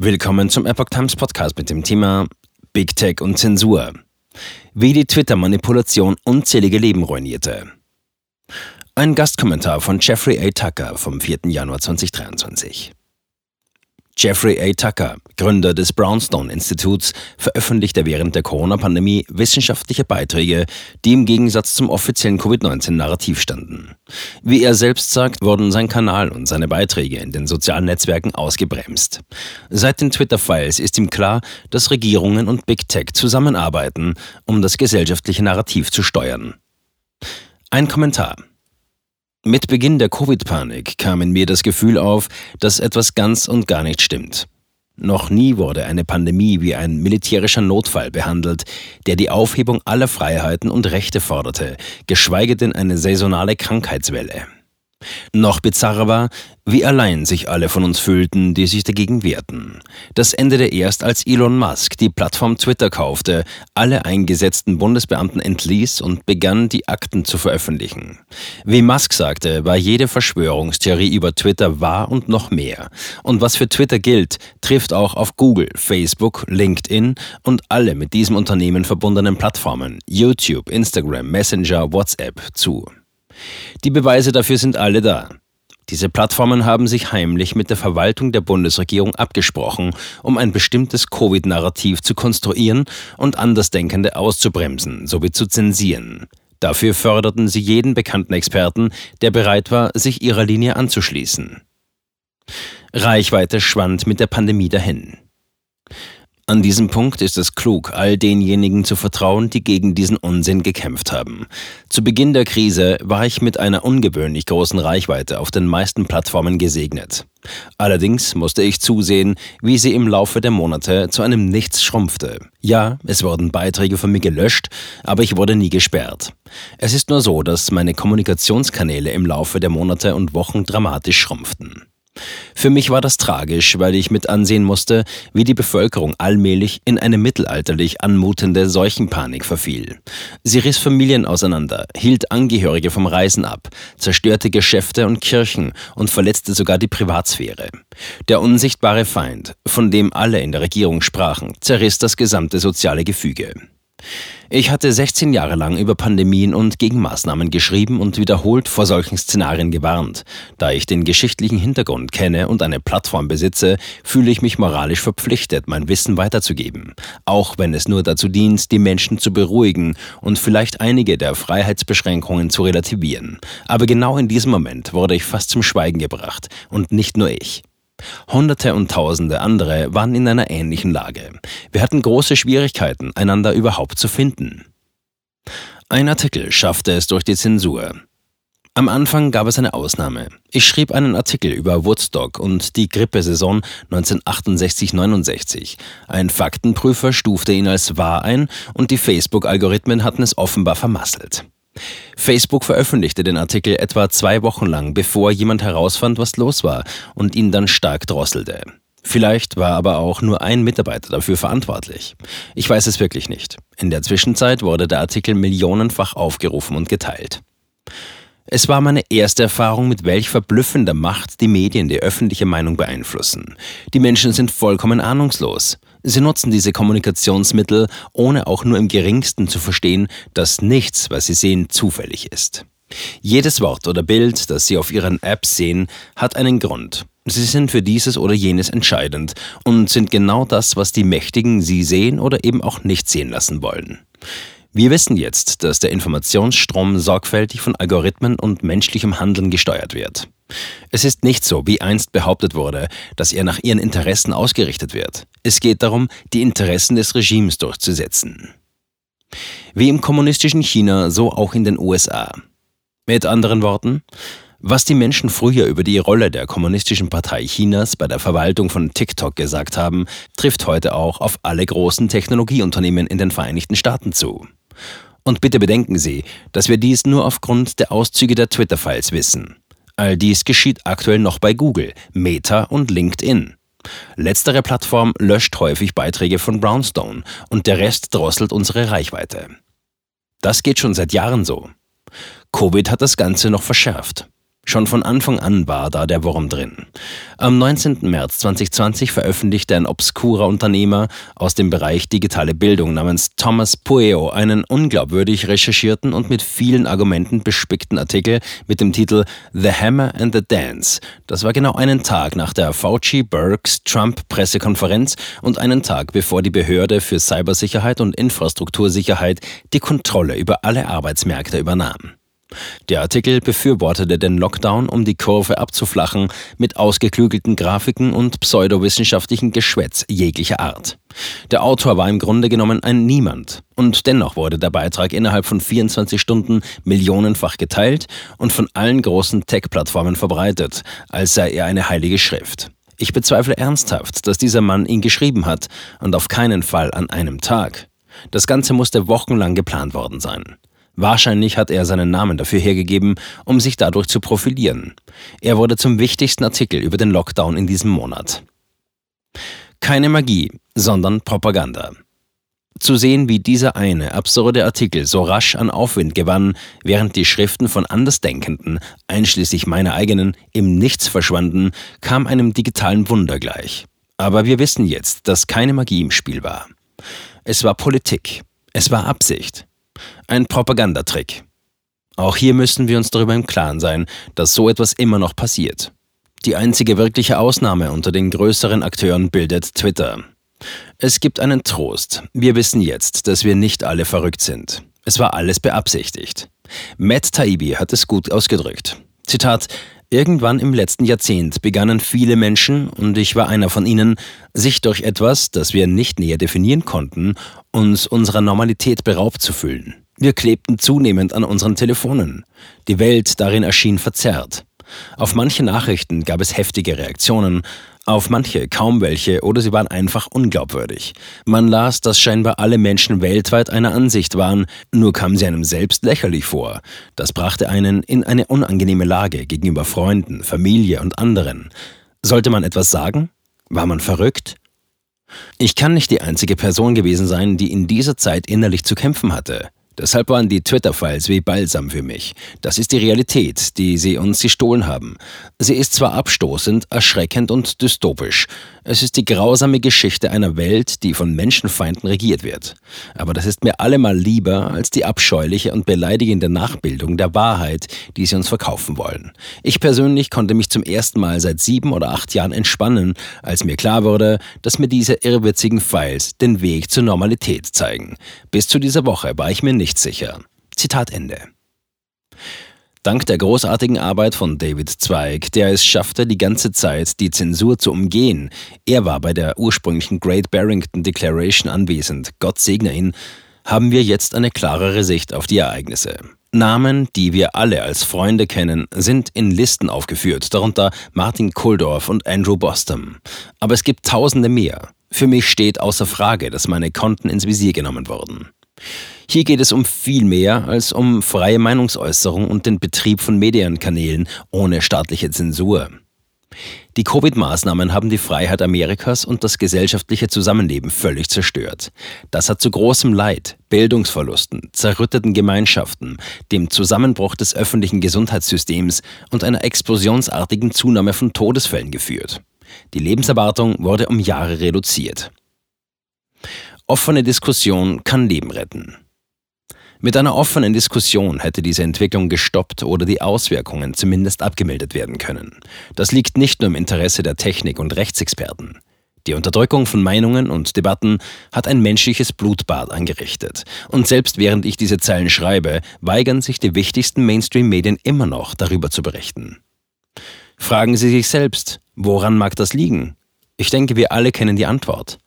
Willkommen zum Epoch Times Podcast mit dem Thema Big Tech und Zensur. Wie die Twitter-Manipulation unzählige Leben ruinierte. Ein Gastkommentar von Jeffrey A. Tucker vom 4. Januar 2023. Jeffrey A. Tucker, Gründer des Brownstone Instituts, veröffentlichte während der Corona-Pandemie wissenschaftliche Beiträge, die im Gegensatz zum offiziellen Covid-19-Narrativ standen. Wie er selbst sagt, wurden sein Kanal und seine Beiträge in den sozialen Netzwerken ausgebremst. Seit den Twitter-Files ist ihm klar, dass Regierungen und Big Tech zusammenarbeiten, um das gesellschaftliche Narrativ zu steuern. Ein Kommentar. Mit Beginn der Covid-Panik kam in mir das Gefühl auf, dass etwas ganz und gar nicht stimmt. Noch nie wurde eine Pandemie wie ein militärischer Notfall behandelt, der die Aufhebung aller Freiheiten und Rechte forderte, geschweige denn eine saisonale Krankheitswelle. Noch bizarrer war, wie allein sich alle von uns fühlten, die sich dagegen wehrten. Das endete erst, als Elon Musk die Plattform Twitter kaufte, alle eingesetzten Bundesbeamten entließ und begann, die Akten zu veröffentlichen. Wie Musk sagte, war jede Verschwörungstheorie über Twitter wahr und noch mehr. Und was für Twitter gilt, trifft auch auf Google, Facebook, LinkedIn und alle mit diesem Unternehmen verbundenen Plattformen, YouTube, Instagram, Messenger, WhatsApp zu. Die Beweise dafür sind alle da. Diese Plattformen haben sich heimlich mit der Verwaltung der Bundesregierung abgesprochen, um ein bestimmtes Covid-Narrativ zu konstruieren und Andersdenkende auszubremsen sowie zu zensieren. Dafür förderten sie jeden bekannten Experten, der bereit war, sich ihrer Linie anzuschließen. Reichweite schwand mit der Pandemie dahin. An diesem Punkt ist es klug, all denjenigen zu vertrauen, die gegen diesen Unsinn gekämpft haben. Zu Beginn der Krise war ich mit einer ungewöhnlich großen Reichweite auf den meisten Plattformen gesegnet. Allerdings musste ich zusehen, wie sie im Laufe der Monate zu einem Nichts schrumpfte. Ja, es wurden Beiträge von mir gelöscht, aber ich wurde nie gesperrt. Es ist nur so, dass meine Kommunikationskanäle im Laufe der Monate und Wochen dramatisch schrumpften. Für mich war das tragisch, weil ich mit ansehen musste, wie die Bevölkerung allmählich in eine mittelalterlich anmutende Seuchenpanik verfiel. Sie riss Familien auseinander, hielt Angehörige vom Reisen ab, zerstörte Geschäfte und Kirchen und verletzte sogar die Privatsphäre. Der unsichtbare Feind, von dem alle in der Regierung sprachen, zerriss das gesamte soziale Gefüge. Ich hatte 16 Jahre lang über Pandemien und Gegenmaßnahmen geschrieben und wiederholt vor solchen Szenarien gewarnt. Da ich den geschichtlichen Hintergrund kenne und eine Plattform besitze, fühle ich mich moralisch verpflichtet, mein Wissen weiterzugeben. Auch wenn es nur dazu dient, die Menschen zu beruhigen und vielleicht einige der Freiheitsbeschränkungen zu relativieren. Aber genau in diesem Moment wurde ich fast zum Schweigen gebracht. Und nicht nur ich. Hunderte und Tausende andere waren in einer ähnlichen Lage. Wir hatten große Schwierigkeiten, einander überhaupt zu finden. Ein Artikel schaffte es durch die Zensur. Am Anfang gab es eine Ausnahme. Ich schrieb einen Artikel über Woodstock und die Grippesaison 1968-69. Ein Faktenprüfer stufte ihn als wahr ein und die Facebook-Algorithmen hatten es offenbar vermasselt. Facebook veröffentlichte den Artikel etwa zwei Wochen lang, bevor jemand herausfand, was los war und ihn dann stark drosselte. Vielleicht war aber auch nur ein Mitarbeiter dafür verantwortlich. Ich weiß es wirklich nicht. In der Zwischenzeit wurde der Artikel millionenfach aufgerufen und geteilt. Es war meine erste Erfahrung, mit welch verblüffender Macht die Medien die öffentliche Meinung beeinflussen. Die Menschen sind vollkommen ahnungslos. Sie nutzen diese Kommunikationsmittel, ohne auch nur im geringsten zu verstehen, dass nichts, was sie sehen, zufällig ist. Jedes Wort oder Bild, das Sie auf Ihren Apps sehen, hat einen Grund. Sie sind für dieses oder jenes entscheidend und sind genau das, was die Mächtigen Sie sehen oder eben auch nicht sehen lassen wollen. Wir wissen jetzt, dass der Informationsstrom sorgfältig von Algorithmen und menschlichem Handeln gesteuert wird. Es ist nicht so, wie einst behauptet wurde, dass er nach ihren Interessen ausgerichtet wird. Es geht darum, die Interessen des Regimes durchzusetzen. Wie im kommunistischen China, so auch in den USA. Mit anderen Worten, was die Menschen früher über die Rolle der Kommunistischen Partei Chinas bei der Verwaltung von TikTok gesagt haben, trifft heute auch auf alle großen Technologieunternehmen in den Vereinigten Staaten zu. Und bitte bedenken Sie, dass wir dies nur aufgrund der Auszüge der Twitter-Files wissen. All dies geschieht aktuell noch bei Google, Meta und LinkedIn. Letztere Plattform löscht häufig Beiträge von Brownstone und der Rest drosselt unsere Reichweite. Das geht schon seit Jahren so. Covid hat das Ganze noch verschärft. Schon von Anfang an war da der Wurm drin. Am 19. März 2020 veröffentlichte ein obskurer Unternehmer aus dem Bereich digitale Bildung namens Thomas Pueo einen unglaubwürdig recherchierten und mit vielen Argumenten bespickten Artikel mit dem Titel The Hammer and the Dance. Das war genau einen Tag nach der Fauci-Burks-Trump-Pressekonferenz und einen Tag bevor die Behörde für Cybersicherheit und Infrastruktursicherheit die Kontrolle über alle Arbeitsmärkte übernahm. Der Artikel befürwortete den Lockdown, um die Kurve abzuflachen, mit ausgeklügelten Grafiken und pseudowissenschaftlichen Geschwätz jeglicher Art. Der Autor war im Grunde genommen ein Niemand. Und dennoch wurde der Beitrag innerhalb von 24 Stunden millionenfach geteilt und von allen großen Tech-Plattformen verbreitet, als sei er eine heilige Schrift. Ich bezweifle ernsthaft, dass dieser Mann ihn geschrieben hat und auf keinen Fall an einem Tag. Das Ganze musste wochenlang geplant worden sein. Wahrscheinlich hat er seinen Namen dafür hergegeben, um sich dadurch zu profilieren. Er wurde zum wichtigsten Artikel über den Lockdown in diesem Monat. Keine Magie, sondern Propaganda. Zu sehen, wie dieser eine absurde Artikel so rasch an Aufwind gewann, während die Schriften von Andersdenkenden, einschließlich meiner eigenen, im Nichts verschwanden, kam einem digitalen Wunder gleich. Aber wir wissen jetzt, dass keine Magie im Spiel war. Es war Politik. Es war Absicht. Ein Propagandatrick. Auch hier müssen wir uns darüber im Klaren sein, dass so etwas immer noch passiert. Die einzige wirkliche Ausnahme unter den größeren Akteuren bildet Twitter. Es gibt einen Trost. Wir wissen jetzt, dass wir nicht alle verrückt sind. Es war alles beabsichtigt. Matt Taibbi hat es gut ausgedrückt. Zitat Irgendwann im letzten Jahrzehnt begannen viele Menschen, und ich war einer von ihnen, sich durch etwas, das wir nicht näher definieren konnten, uns unserer Normalität beraubt zu fühlen. Wir klebten zunehmend an unseren Telefonen. Die Welt darin erschien verzerrt. Auf manche Nachrichten gab es heftige Reaktionen, auf manche kaum welche oder sie waren einfach unglaubwürdig. Man las, dass scheinbar alle Menschen weltweit einer Ansicht waren, nur kam sie einem selbst lächerlich vor. Das brachte einen in eine unangenehme Lage gegenüber Freunden, Familie und anderen. Sollte man etwas sagen? War man verrückt? Ich kann nicht die einzige Person gewesen sein, die in dieser Zeit innerlich zu kämpfen hatte. Deshalb waren die Twitter-Files wie Balsam für mich. Das ist die Realität, die sie uns gestohlen haben. Sie ist zwar abstoßend, erschreckend und dystopisch. Es ist die grausame Geschichte einer Welt, die von Menschenfeinden regiert wird. Aber das ist mir allemal lieber als die abscheuliche und beleidigende Nachbildung der Wahrheit, die sie uns verkaufen wollen. Ich persönlich konnte mich zum ersten Mal seit sieben oder acht Jahren entspannen, als mir klar wurde, dass mir diese irrwitzigen Files den Weg zur Normalität zeigen. Bis zu dieser Woche war ich mir nicht sicher. Zitat Ende. Dank der großartigen Arbeit von David Zweig, der es schaffte, die ganze Zeit die Zensur zu umgehen, er war bei der ursprünglichen Great Barrington Declaration anwesend, Gott segne ihn, haben wir jetzt eine klarere Sicht auf die Ereignisse. Namen, die wir alle als Freunde kennen, sind in Listen aufgeführt, darunter Martin Kuldorf und Andrew Bostom. Aber es gibt tausende mehr. Für mich steht außer Frage, dass meine Konten ins Visier genommen wurden. Hier geht es um viel mehr als um freie Meinungsäußerung und den Betrieb von Medienkanälen ohne staatliche Zensur. Die Covid-Maßnahmen haben die Freiheit Amerikas und das gesellschaftliche Zusammenleben völlig zerstört. Das hat zu großem Leid, Bildungsverlusten, zerrütteten Gemeinschaften, dem Zusammenbruch des öffentlichen Gesundheitssystems und einer explosionsartigen Zunahme von Todesfällen geführt. Die Lebenserwartung wurde um Jahre reduziert. Offene Diskussion kann Leben retten. Mit einer offenen Diskussion hätte diese Entwicklung gestoppt oder die Auswirkungen zumindest abgemildert werden können. Das liegt nicht nur im Interesse der Technik- und Rechtsexperten. Die Unterdrückung von Meinungen und Debatten hat ein menschliches Blutbad angerichtet. Und selbst während ich diese Zeilen schreibe, weigern sich die wichtigsten Mainstream-Medien immer noch darüber zu berichten. Fragen Sie sich selbst, woran mag das liegen? Ich denke, wir alle kennen die Antwort.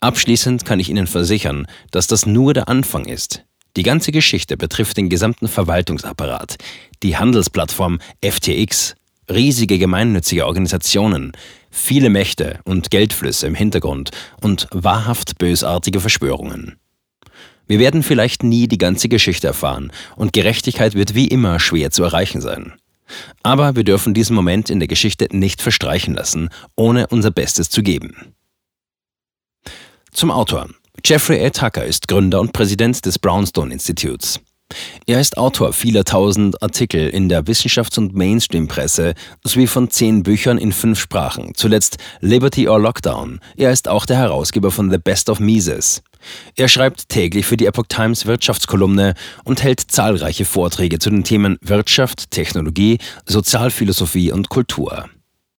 Abschließend kann ich Ihnen versichern, dass das nur der Anfang ist. Die ganze Geschichte betrifft den gesamten Verwaltungsapparat, die Handelsplattform FTX, riesige gemeinnützige Organisationen, viele Mächte und Geldflüsse im Hintergrund und wahrhaft bösartige Verschwörungen. Wir werden vielleicht nie die ganze Geschichte erfahren und Gerechtigkeit wird wie immer schwer zu erreichen sein. Aber wir dürfen diesen Moment in der Geschichte nicht verstreichen lassen, ohne unser Bestes zu geben. Zum Autor. Jeffrey A. Tucker ist Gründer und Präsident des Brownstone Instituts. Er ist Autor vieler tausend Artikel in der Wissenschafts- und Mainstream-Presse sowie von zehn Büchern in fünf Sprachen, zuletzt Liberty or Lockdown. Er ist auch der Herausgeber von The Best of Mises. Er schreibt täglich für die Epoch Times Wirtschaftskolumne und hält zahlreiche Vorträge zu den Themen Wirtschaft, Technologie, Sozialphilosophie und Kultur.